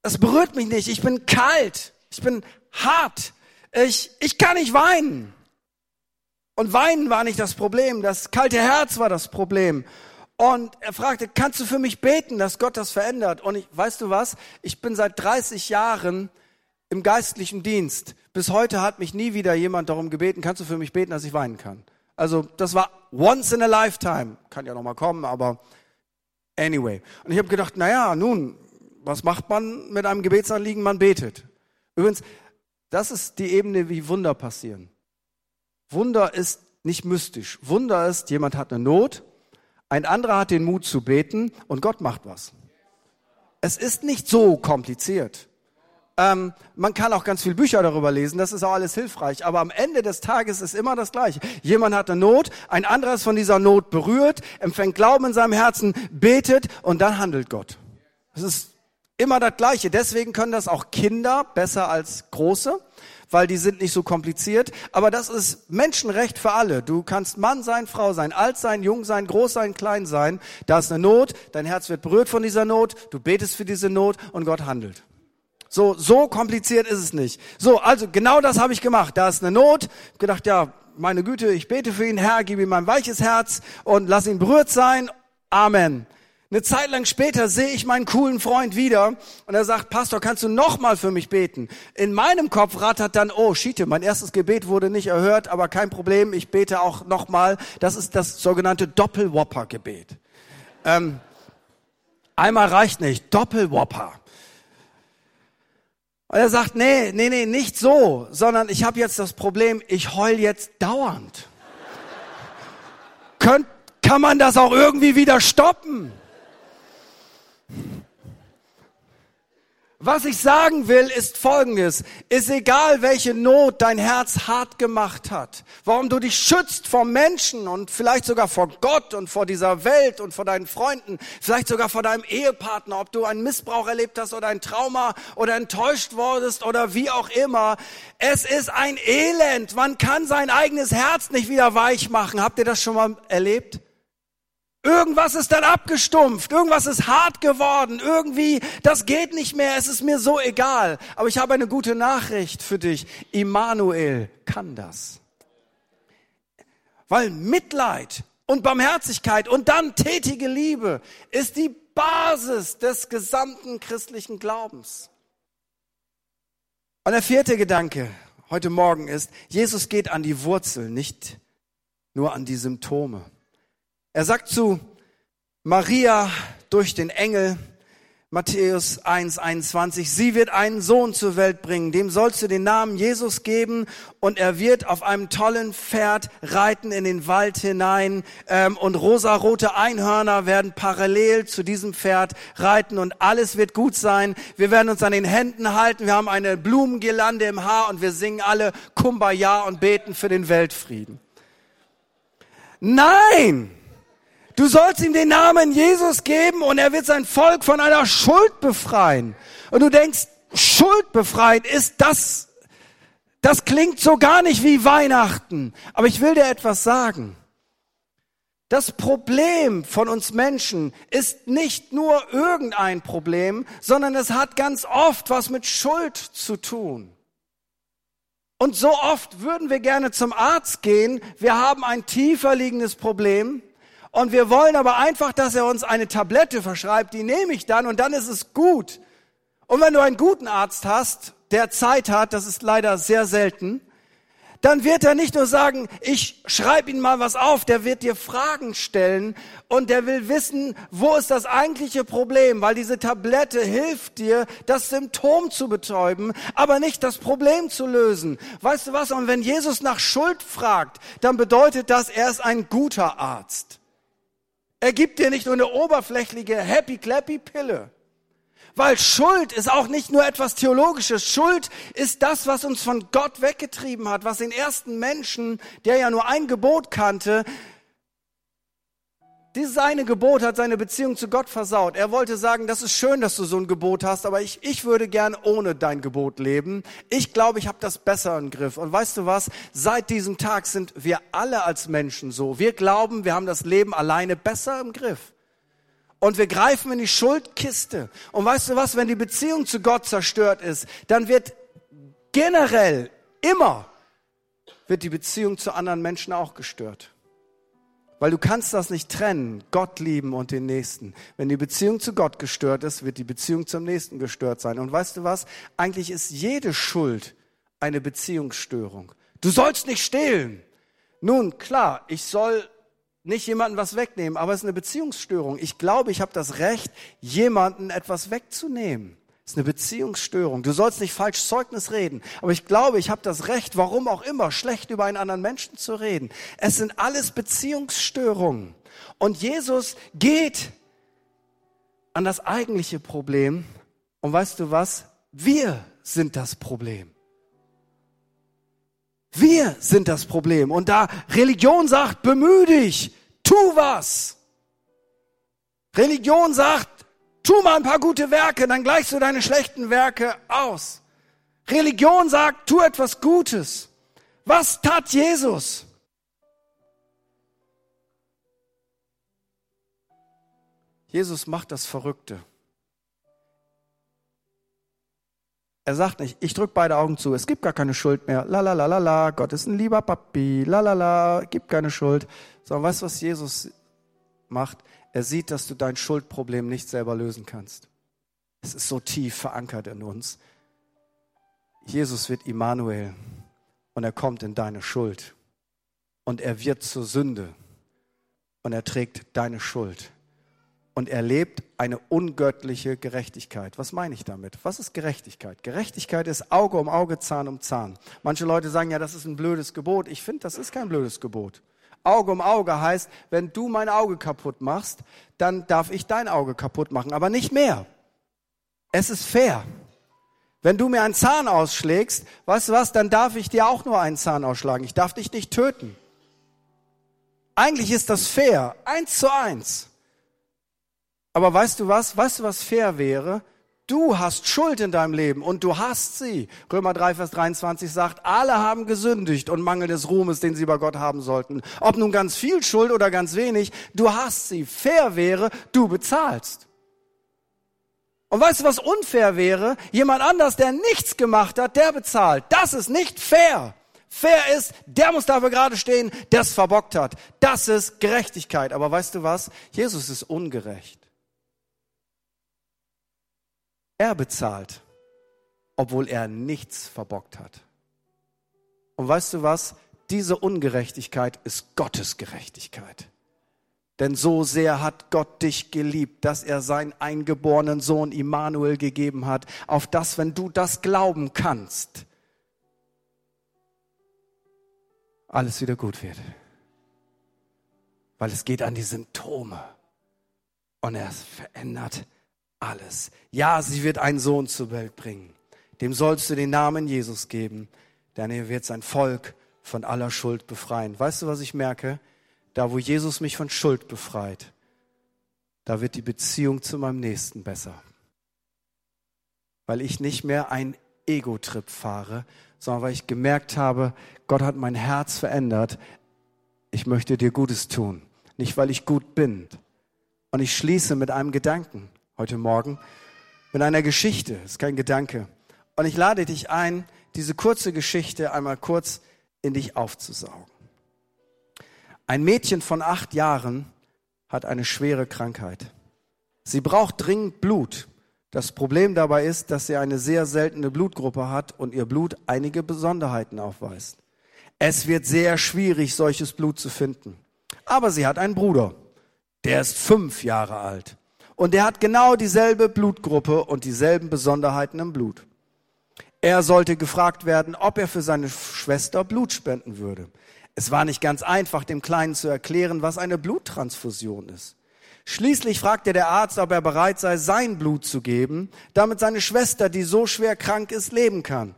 Es berührt mich nicht. Ich bin kalt. Ich bin hart. Ich, ich kann nicht weinen. Und weinen war nicht das Problem. Das kalte Herz war das Problem. Und er fragte, kannst du für mich beten, dass Gott das verändert? Und ich, weißt du was? Ich bin seit 30 Jahren im geistlichen Dienst. Bis heute hat mich nie wieder jemand darum gebeten, kannst du für mich beten, dass ich weinen kann? Also das war once in a lifetime. Kann ja noch mal kommen, aber anyway. Und ich habe gedacht, naja, nun, was macht man mit einem Gebetsanliegen? Man betet. Übrigens, das ist die Ebene, wie Wunder passieren. Wunder ist nicht mystisch. Wunder ist, jemand hat eine Not, ein anderer hat den Mut zu beten und Gott macht was. Es ist nicht so kompliziert. Ähm, man kann auch ganz viel Bücher darüber lesen, das ist auch alles hilfreich. Aber am Ende des Tages ist immer das Gleiche. Jemand hat eine Not, ein anderer ist von dieser Not berührt, empfängt Glauben in seinem Herzen, betet und dann handelt Gott. Es ist immer das Gleiche. Deswegen können das auch Kinder besser als Große, weil die sind nicht so kompliziert. Aber das ist Menschenrecht für alle. Du kannst Mann sein, Frau sein, alt sein, jung sein, groß sein, klein sein. Da ist eine Not, dein Herz wird berührt von dieser Not, du betest für diese Not und Gott handelt. So, so kompliziert ist es nicht. So, also genau das habe ich gemacht. Da ist eine Not. Ich gedacht, ja, meine Güte, ich bete für ihn, Herr, gib ihm mein weiches Herz und lass ihn berührt sein. Amen. Eine Zeit lang später sehe ich meinen coolen Freund wieder und er sagt, Pastor, kannst du noch mal für mich beten? In meinem Kopf rattert dann, oh, Schiete, mein erstes Gebet wurde nicht erhört, aber kein Problem, ich bete auch noch mal. Das ist das sogenannte Doppelwopper-Gebet. Ähm, einmal reicht nicht, Doppelwopper. Und er sagt, nee, nee, nee, nicht so, sondern ich habe jetzt das Problem, ich heul jetzt dauernd. Könnt, kann man das auch irgendwie wieder stoppen? Was ich sagen will, ist Folgendes. Ist egal, welche Not dein Herz hart gemacht hat, warum du dich schützt vor Menschen und vielleicht sogar vor Gott und vor dieser Welt und vor deinen Freunden, vielleicht sogar vor deinem Ehepartner, ob du einen Missbrauch erlebt hast oder ein Trauma oder enttäuscht wurdest oder wie auch immer. Es ist ein Elend. Man kann sein eigenes Herz nicht wieder weich machen. Habt ihr das schon mal erlebt? Irgendwas ist dann abgestumpft, irgendwas ist hart geworden, irgendwie, das geht nicht mehr, es ist mir so egal. Aber ich habe eine gute Nachricht für dich. Immanuel kann das. Weil Mitleid und Barmherzigkeit und dann tätige Liebe ist die Basis des gesamten christlichen Glaubens. Und der vierte Gedanke heute Morgen ist, Jesus geht an die Wurzel, nicht nur an die Symptome. Er sagt zu Maria durch den Engel, Matthäus 1, 21, sie wird einen Sohn zur Welt bringen, dem sollst du den Namen Jesus geben und er wird auf einem tollen Pferd reiten in den Wald hinein ähm, und rosarote Einhörner werden parallel zu diesem Pferd reiten und alles wird gut sein. Wir werden uns an den Händen halten, wir haben eine Blumengirlande im Haar und wir singen alle Kumbaya und beten für den Weltfrieden. Nein! Du sollst ihm den Namen Jesus geben und er wird sein Volk von einer Schuld befreien. Und du denkst, Schuld befreien ist das, das klingt so gar nicht wie Weihnachten. Aber ich will dir etwas sagen. Das Problem von uns Menschen ist nicht nur irgendein Problem, sondern es hat ganz oft was mit Schuld zu tun. Und so oft würden wir gerne zum Arzt gehen. Wir haben ein tiefer liegendes Problem. Und wir wollen aber einfach, dass er uns eine Tablette verschreibt. Die nehme ich dann und dann ist es gut. Und wenn du einen guten Arzt hast, der Zeit hat, das ist leider sehr selten, dann wird er nicht nur sagen, ich schreibe Ihnen mal was auf, der wird dir Fragen stellen und der will wissen, wo ist das eigentliche Problem, weil diese Tablette hilft dir, das Symptom zu betäuben, aber nicht das Problem zu lösen. Weißt du was? Und wenn Jesus nach Schuld fragt, dann bedeutet das, er ist ein guter Arzt. Er gibt dir nicht nur eine oberflächliche Happy-Clappy-Pille. Weil Schuld ist auch nicht nur etwas Theologisches. Schuld ist das, was uns von Gott weggetrieben hat, was den ersten Menschen, der ja nur ein Gebot kannte, dieses eine Gebot hat seine Beziehung zu Gott versaut. Er wollte sagen, das ist schön, dass du so ein Gebot hast, aber ich, ich würde gern ohne dein Gebot leben. Ich glaube, ich habe das besser im Griff. Und weißt du was? Seit diesem Tag sind wir alle als Menschen so. Wir glauben, wir haben das Leben alleine besser im Griff. Und wir greifen in die Schuldkiste. Und weißt du was? Wenn die Beziehung zu Gott zerstört ist, dann wird generell immer wird die Beziehung zu anderen Menschen auch gestört. Weil du kannst das nicht trennen, Gott lieben und den Nächsten. Wenn die Beziehung zu Gott gestört ist, wird die Beziehung zum Nächsten gestört sein. Und weißt du was? Eigentlich ist jede Schuld eine Beziehungsstörung. Du sollst nicht stehlen. Nun, klar, ich soll nicht jemanden was wegnehmen, aber es ist eine Beziehungsstörung. Ich glaube, ich habe das Recht, jemanden etwas wegzunehmen. Ist eine Beziehungsstörung. Du sollst nicht falsch Zeugnis reden. Aber ich glaube, ich habe das Recht, warum auch immer, schlecht über einen anderen Menschen zu reden. Es sind alles Beziehungsstörungen. Und Jesus geht an das eigentliche Problem. Und weißt du was? Wir sind das Problem. Wir sind das Problem. Und da Religion sagt, bemühe dich, tu was. Religion sagt, Tu mal ein paar gute Werke, dann gleichst du deine schlechten Werke aus. Religion sagt, tu etwas Gutes. Was tat Jesus? Jesus macht das Verrückte. Er sagt nicht, ich drücke beide Augen zu, es gibt gar keine Schuld mehr. La la la la la, Gott ist ein lieber Papi. La la la, gibt keine Schuld. Sondern weißt du, was Jesus macht? Er sieht, dass du dein Schuldproblem nicht selber lösen kannst. Es ist so tief verankert in uns. Jesus wird Immanuel und er kommt in deine Schuld und er wird zur Sünde und er trägt deine Schuld und er lebt eine ungöttliche Gerechtigkeit. Was meine ich damit? Was ist Gerechtigkeit? Gerechtigkeit ist Auge um Auge, Zahn um Zahn. Manche Leute sagen ja, das ist ein blödes Gebot. Ich finde, das ist kein blödes Gebot. Auge um Auge heißt, wenn du mein Auge kaputt machst, dann darf ich dein Auge kaputt machen, aber nicht mehr. Es ist fair. Wenn du mir einen Zahn ausschlägst, weißt du was, dann darf ich dir auch nur einen Zahn ausschlagen. Ich darf dich nicht töten. Eigentlich ist das fair, eins zu eins. Aber weißt du was? Weißt du, was fair wäre? Du hast Schuld in deinem Leben und du hast sie. Römer 3, Vers 23 sagt, alle haben gesündigt und Mangel des Ruhmes, den sie bei Gott haben sollten. Ob nun ganz viel Schuld oder ganz wenig, du hast sie. Fair wäre, du bezahlst. Und weißt du, was unfair wäre? Jemand anders, der nichts gemacht hat, der bezahlt. Das ist nicht fair. Fair ist, der muss dafür gerade stehen, der es verbockt hat. Das ist Gerechtigkeit. Aber weißt du was? Jesus ist ungerecht. Er bezahlt, obwohl er nichts verbockt hat. Und weißt du was? Diese Ungerechtigkeit ist Gottes Gerechtigkeit. Denn so sehr hat Gott dich geliebt, dass er seinen eingeborenen Sohn Immanuel gegeben hat, auf das, wenn du das glauben kannst, alles wieder gut wird. Weil es geht an die Symptome und er verändert alles. Ja, sie wird einen Sohn zur Welt bringen. Dem sollst du den Namen Jesus geben, denn er wird sein Volk von aller Schuld befreien. Weißt du, was ich merke? Da, wo Jesus mich von Schuld befreit, da wird die Beziehung zu meinem Nächsten besser. Weil ich nicht mehr einen Ego-Trip fahre, sondern weil ich gemerkt habe, Gott hat mein Herz verändert. Ich möchte dir Gutes tun. nicht weil ich gut bin. Und ich schließe mit einem Gedanken heute Morgen, mit einer Geschichte, ist kein Gedanke. Und ich lade dich ein, diese kurze Geschichte einmal kurz in dich aufzusaugen. Ein Mädchen von acht Jahren hat eine schwere Krankheit. Sie braucht dringend Blut. Das Problem dabei ist, dass sie eine sehr seltene Blutgruppe hat und ihr Blut einige Besonderheiten aufweist. Es wird sehr schwierig, solches Blut zu finden. Aber sie hat einen Bruder, der ist fünf Jahre alt. Und der hat genau dieselbe Blutgruppe und dieselben Besonderheiten im Blut. Er sollte gefragt werden, ob er für seine Schwester Blut spenden würde. Es war nicht ganz einfach, dem Kleinen zu erklären, was eine Bluttransfusion ist. Schließlich fragte der Arzt, ob er bereit sei, sein Blut zu geben, damit seine Schwester, die so schwer krank ist, leben kann.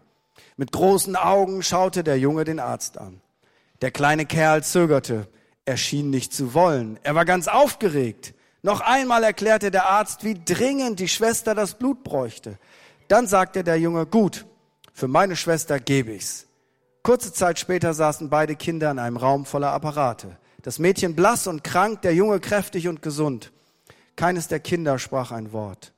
Mit großen Augen schaute der Junge den Arzt an. Der kleine Kerl zögerte. Er schien nicht zu wollen. Er war ganz aufgeregt. Noch einmal erklärte der Arzt, wie dringend die Schwester das Blut bräuchte. Dann sagte der Junge, gut, für meine Schwester gebe ich's. Kurze Zeit später saßen beide Kinder in einem Raum voller Apparate. Das Mädchen blass und krank, der Junge kräftig und gesund. Keines der Kinder sprach ein Wort.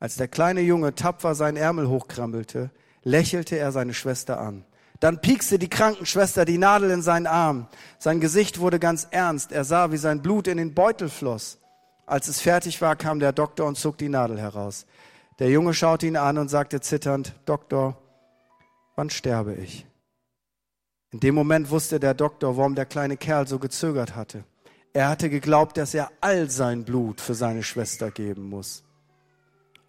Als der kleine Junge tapfer seinen Ärmel hochkrempelte, lächelte er seine Schwester an. Dann piekste die Krankenschwester die Nadel in seinen Arm. Sein Gesicht wurde ganz ernst. Er sah, wie sein Blut in den Beutel floss. Als es fertig war, kam der Doktor und zog die Nadel heraus. Der Junge schaute ihn an und sagte zitternd, Doktor, wann sterbe ich? In dem Moment wusste der Doktor, warum der kleine Kerl so gezögert hatte. Er hatte geglaubt, dass er all sein Blut für seine Schwester geben muss.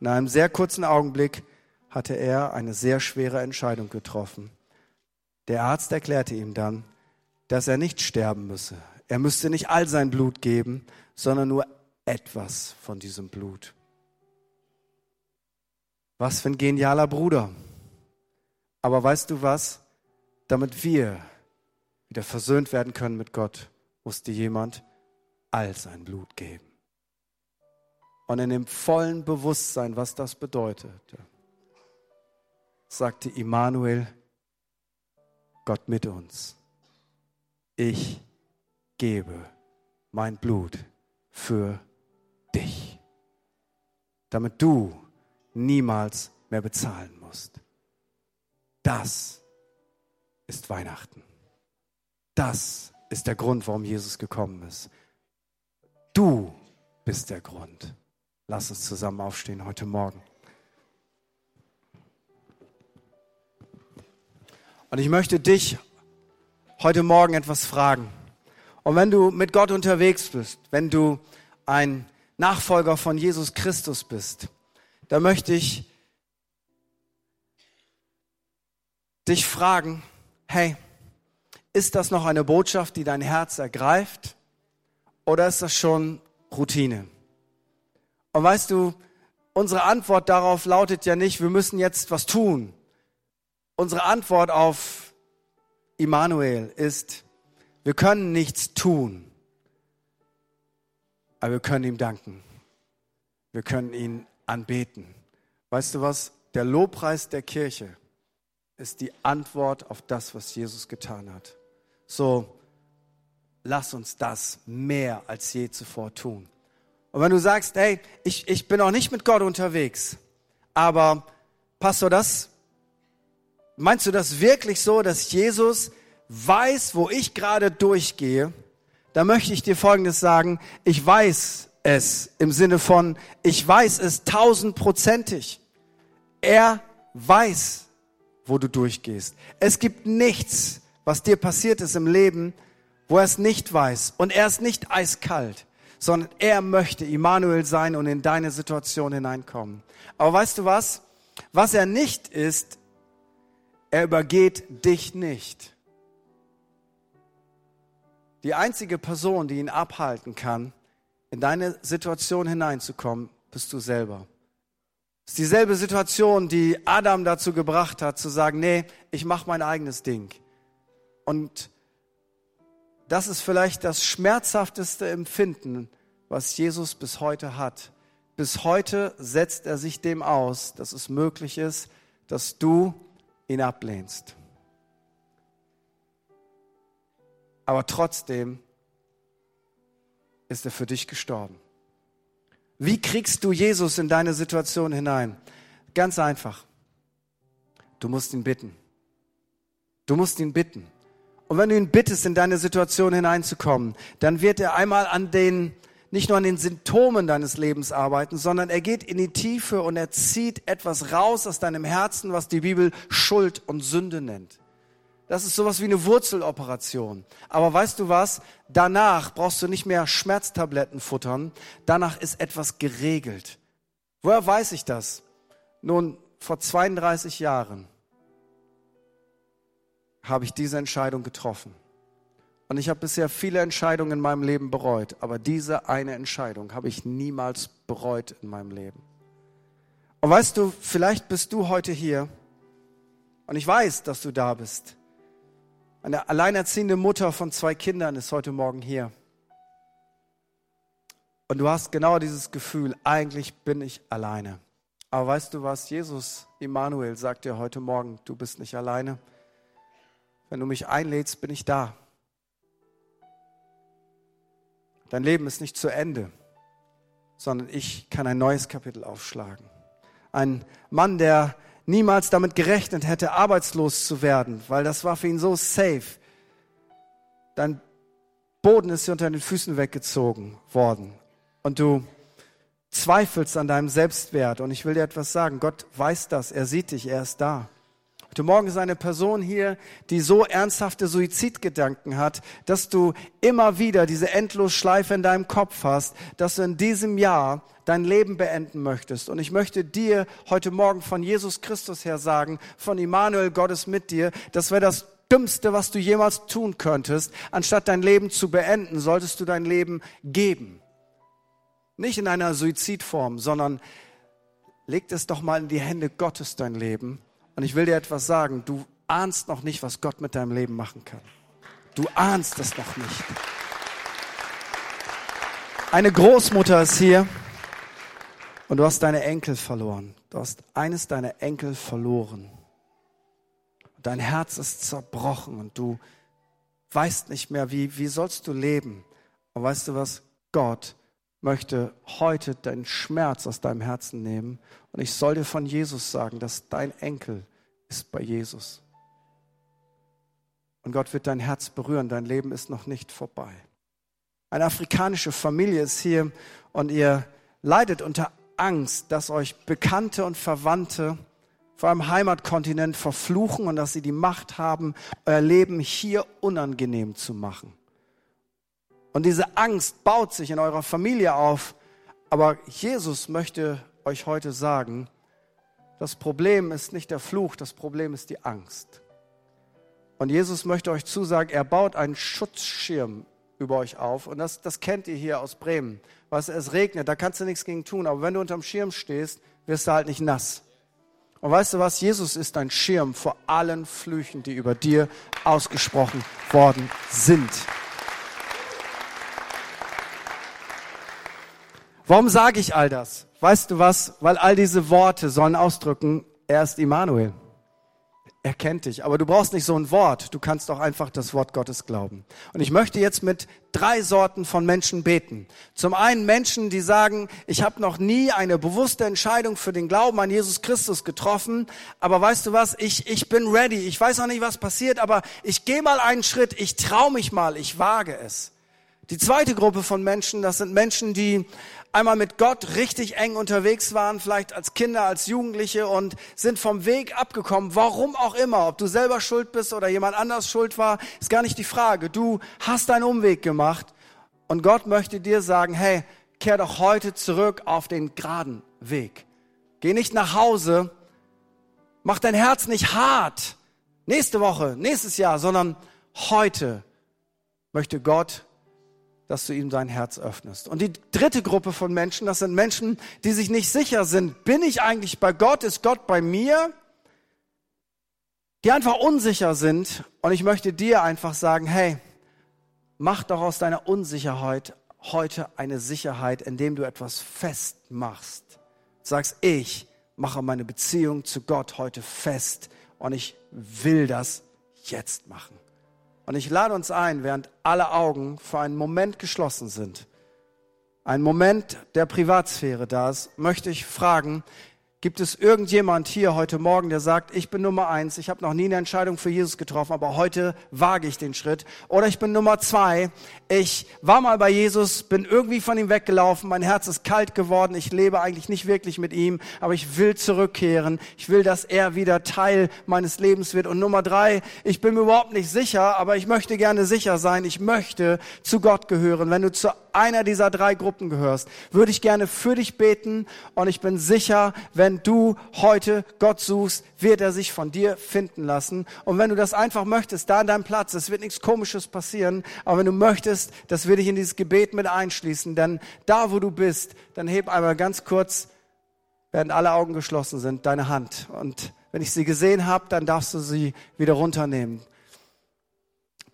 In einem sehr kurzen Augenblick hatte er eine sehr schwere Entscheidung getroffen. Der Arzt erklärte ihm dann, dass er nicht sterben müsse. Er müsste nicht all sein Blut geben, sondern nur etwas von diesem Blut. Was für ein genialer Bruder. Aber weißt du was? damit wir wieder versöhnt werden können mit Gott, musste jemand all sein Blut geben. Und in dem vollen Bewusstsein, was das bedeutete, sagte Immanuel, Gott mit uns. Ich gebe mein Blut für dich, damit du niemals mehr bezahlen musst. Das ist Weihnachten. Das ist der Grund, warum Jesus gekommen ist. Du bist der Grund. Lass uns zusammen aufstehen heute Morgen. Und ich möchte dich heute Morgen etwas fragen. Und wenn du mit Gott unterwegs bist, wenn du ein Nachfolger von Jesus Christus bist, dann möchte ich dich fragen, hey, ist das noch eine Botschaft, die dein Herz ergreift? Oder ist das schon Routine? Und weißt du, unsere Antwort darauf lautet ja nicht, wir müssen jetzt was tun. Unsere Antwort auf Immanuel ist, wir können nichts tun, aber wir können ihm danken. Wir können ihn anbeten. Weißt du was? Der Lobpreis der Kirche ist die Antwort auf das, was Jesus getan hat. So, lass uns das mehr als je zuvor tun. Und wenn du sagst, hey, ich, ich bin auch nicht mit Gott unterwegs, aber Pastor, das, meinst du das wirklich so, dass Jesus weiß, wo ich gerade durchgehe? Da möchte ich dir Folgendes sagen. Ich weiß es im Sinne von, ich weiß es tausendprozentig. Er weiß wo du durchgehst. Es gibt nichts, was dir passiert ist im Leben, wo er es nicht weiß. Und er ist nicht eiskalt, sondern er möchte Immanuel sein und in deine Situation hineinkommen. Aber weißt du was? Was er nicht ist, er übergeht dich nicht. Die einzige Person, die ihn abhalten kann, in deine Situation hineinzukommen, bist du selber. Es ist dieselbe Situation, die Adam dazu gebracht hat, zu sagen, nee, ich mache mein eigenes Ding. Und das ist vielleicht das schmerzhafteste Empfinden, was Jesus bis heute hat. Bis heute setzt er sich dem aus, dass es möglich ist, dass du ihn ablehnst. Aber trotzdem ist er für dich gestorben. Wie kriegst du Jesus in deine Situation hinein? Ganz einfach. Du musst ihn bitten. Du musst ihn bitten. Und wenn du ihn bittest, in deine Situation hineinzukommen, dann wird er einmal an den, nicht nur an den Symptomen deines Lebens arbeiten, sondern er geht in die Tiefe und er zieht etwas raus aus deinem Herzen, was die Bibel Schuld und Sünde nennt. Das ist sowas wie eine Wurzeloperation. Aber weißt du was? Danach brauchst du nicht mehr Schmerztabletten futtern. Danach ist etwas geregelt. Woher weiß ich das? Nun, vor 32 Jahren habe ich diese Entscheidung getroffen. Und ich habe bisher viele Entscheidungen in meinem Leben bereut, aber diese eine Entscheidung habe ich niemals bereut in meinem Leben. Und weißt du, vielleicht bist du heute hier und ich weiß, dass du da bist. Eine alleinerziehende Mutter von zwei Kindern ist heute Morgen hier. Und du hast genau dieses Gefühl, eigentlich bin ich alleine. Aber weißt du was, Jesus, Immanuel, sagt dir heute Morgen, du bist nicht alleine. Wenn du mich einlädst, bin ich da. Dein Leben ist nicht zu Ende, sondern ich kann ein neues Kapitel aufschlagen. Ein Mann, der niemals damit gerechnet hätte, arbeitslos zu werden, weil das war für ihn so safe. Dein Boden ist dir unter den Füßen weggezogen worden und du zweifelst an deinem Selbstwert. Und ich will dir etwas sagen, Gott weiß das, er sieht dich, er ist da. Heute Morgen ist eine Person hier, die so ernsthafte Suizidgedanken hat, dass du immer wieder diese Endlosschleife in deinem Kopf hast, dass du in diesem Jahr dein Leben beenden möchtest. Und ich möchte dir heute Morgen von Jesus Christus her sagen, von Immanuel, Gott ist mit dir, das wäre das Dümmste, was du jemals tun könntest. Anstatt dein Leben zu beenden, solltest du dein Leben geben. Nicht in einer Suizidform, sondern leg es doch mal in die Hände Gottes, dein Leben und ich will dir etwas sagen, du ahnst noch nicht, was Gott mit deinem Leben machen kann. Du ahnst es noch nicht. Eine Großmutter ist hier und du hast deine Enkel verloren. Du hast eines deiner Enkel verloren. Dein Herz ist zerbrochen und du weißt nicht mehr, wie, wie sollst du leben. Aber weißt du was? Gott möchte heute deinen Schmerz aus deinem Herzen nehmen. Und ich soll dir von Jesus sagen, dass dein Enkel ist bei Jesus. Und Gott wird dein Herz berühren. Dein Leben ist noch nicht vorbei. Eine afrikanische Familie ist hier und ihr leidet unter Angst, dass euch Bekannte und Verwandte vor einem Heimatkontinent verfluchen und dass sie die Macht haben, euer Leben hier unangenehm zu machen. Und diese Angst baut sich in eurer Familie auf. Aber Jesus möchte euch heute sagen, das Problem ist nicht der Fluch, das Problem ist die Angst. Und Jesus möchte euch zusagen, er baut einen Schutzschirm über euch auf. Und das, das kennt ihr hier aus Bremen. Was es regnet, da kannst du nichts gegen tun. Aber wenn du unterm Schirm stehst, wirst du halt nicht nass. Und weißt du was? Jesus ist ein Schirm vor allen Flüchen, die über dir ausgesprochen worden sind. Warum sage ich all das? Weißt du was? Weil all diese Worte sollen ausdrücken, er ist Immanuel. Er kennt dich. Aber du brauchst nicht so ein Wort. Du kannst auch einfach das Wort Gottes glauben. Und ich möchte jetzt mit drei Sorten von Menschen beten. Zum einen Menschen, die sagen, ich habe noch nie eine bewusste Entscheidung für den Glauben an Jesus Christus getroffen. Aber weißt du was? Ich, ich bin ready. Ich weiß noch nicht, was passiert, aber ich gehe mal einen Schritt. Ich traue mich mal. Ich wage es. Die zweite Gruppe von Menschen, das sind Menschen, die einmal mit Gott richtig eng unterwegs waren, vielleicht als Kinder, als Jugendliche und sind vom Weg abgekommen, warum auch immer, ob du selber schuld bist oder jemand anders schuld war, ist gar nicht die Frage. Du hast einen Umweg gemacht und Gott möchte dir sagen, hey, kehr doch heute zurück auf den geraden Weg. Geh nicht nach Hause, mach dein Herz nicht hart, nächste Woche, nächstes Jahr, sondern heute möchte Gott dass du ihm dein Herz öffnest. Und die dritte Gruppe von Menschen, das sind Menschen, die sich nicht sicher sind, bin ich eigentlich bei Gott, ist Gott bei mir? Die einfach unsicher sind. Und ich möchte dir einfach sagen, hey, mach doch aus deiner Unsicherheit heute eine Sicherheit, indem du etwas festmachst. Sagst, ich mache meine Beziehung zu Gott heute fest und ich will das jetzt machen. Und ich lade uns ein, während alle Augen für einen Moment geschlossen sind, ein Moment der Privatsphäre da ist, möchte ich fragen, Gibt es irgendjemand hier heute Morgen, der sagt, ich bin Nummer eins, ich habe noch nie eine Entscheidung für Jesus getroffen, aber heute wage ich den Schritt? Oder ich bin Nummer zwei, ich war mal bei Jesus, bin irgendwie von ihm weggelaufen, mein Herz ist kalt geworden, ich lebe eigentlich nicht wirklich mit ihm, aber ich will zurückkehren, ich will, dass er wieder Teil meines Lebens wird. Und Nummer drei, ich bin mir überhaupt nicht sicher, aber ich möchte gerne sicher sein, ich möchte zu Gott gehören. Wenn du zu einer dieser drei Gruppen gehörst, würde ich gerne für dich beten und ich bin sicher, wenn du heute Gott suchst, wird er sich von dir finden lassen. Und wenn du das einfach möchtest, da an deinem Platz, es wird nichts Komisches passieren, aber wenn du möchtest, das will ich in dieses Gebet mit einschließen, denn da, wo du bist, dann heb einmal ganz kurz, während alle Augen geschlossen sind, deine Hand. Und wenn ich sie gesehen habe, dann darfst du sie wieder runternehmen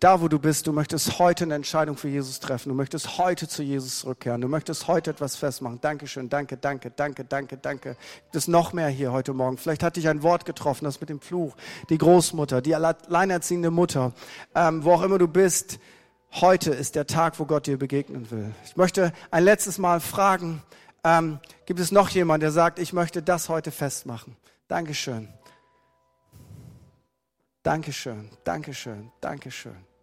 da wo du bist, du möchtest heute eine Entscheidung für Jesus treffen. Du möchtest heute zu Jesus zurückkehren. Du möchtest heute etwas festmachen. Dankeschön, danke, danke, danke, danke, danke. Gibt es noch mehr hier heute Morgen? Vielleicht hat dich ein Wort getroffen, das mit dem Fluch. Die Großmutter, die alleinerziehende Mutter, ähm, wo auch immer du bist. Heute ist der Tag, wo Gott dir begegnen will. Ich möchte ein letztes Mal fragen, ähm, gibt es noch jemand, der sagt, ich möchte das heute festmachen? Dankeschön. Dankeschön, Dankeschön, Dankeschön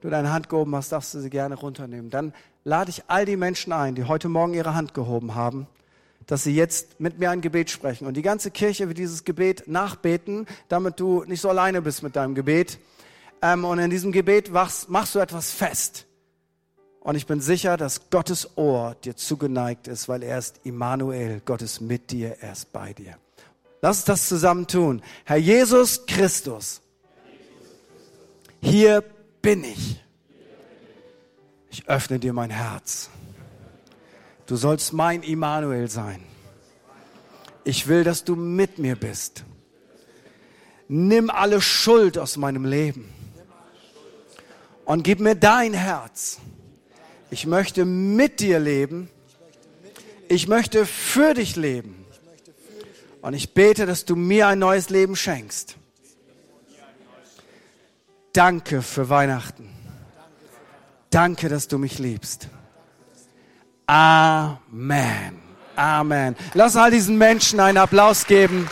du deine Hand gehoben hast, darfst du sie gerne runternehmen. Dann lade ich all die Menschen ein, die heute Morgen ihre Hand gehoben haben, dass sie jetzt mit mir ein Gebet sprechen. Und die ganze Kirche wird dieses Gebet nachbeten, damit du nicht so alleine bist mit deinem Gebet. Ähm, und in diesem Gebet machst, machst du etwas fest. Und ich bin sicher, dass Gottes Ohr dir zugeneigt ist, weil er ist Immanuel. Gott ist mit dir, er ist bei dir. Lass uns das zusammen tun. Herr Jesus Christus, hier bin ich. Ich öffne dir mein Herz. Du sollst mein Immanuel sein. Ich will, dass du mit mir bist. Nimm alle Schuld aus meinem Leben und gib mir dein Herz. Ich möchte mit dir leben. Ich möchte für dich leben. Und ich bete, dass du mir ein neues Leben schenkst. Danke für Weihnachten. Danke, dass du mich liebst. Amen. Amen. Lass all diesen Menschen einen Applaus geben.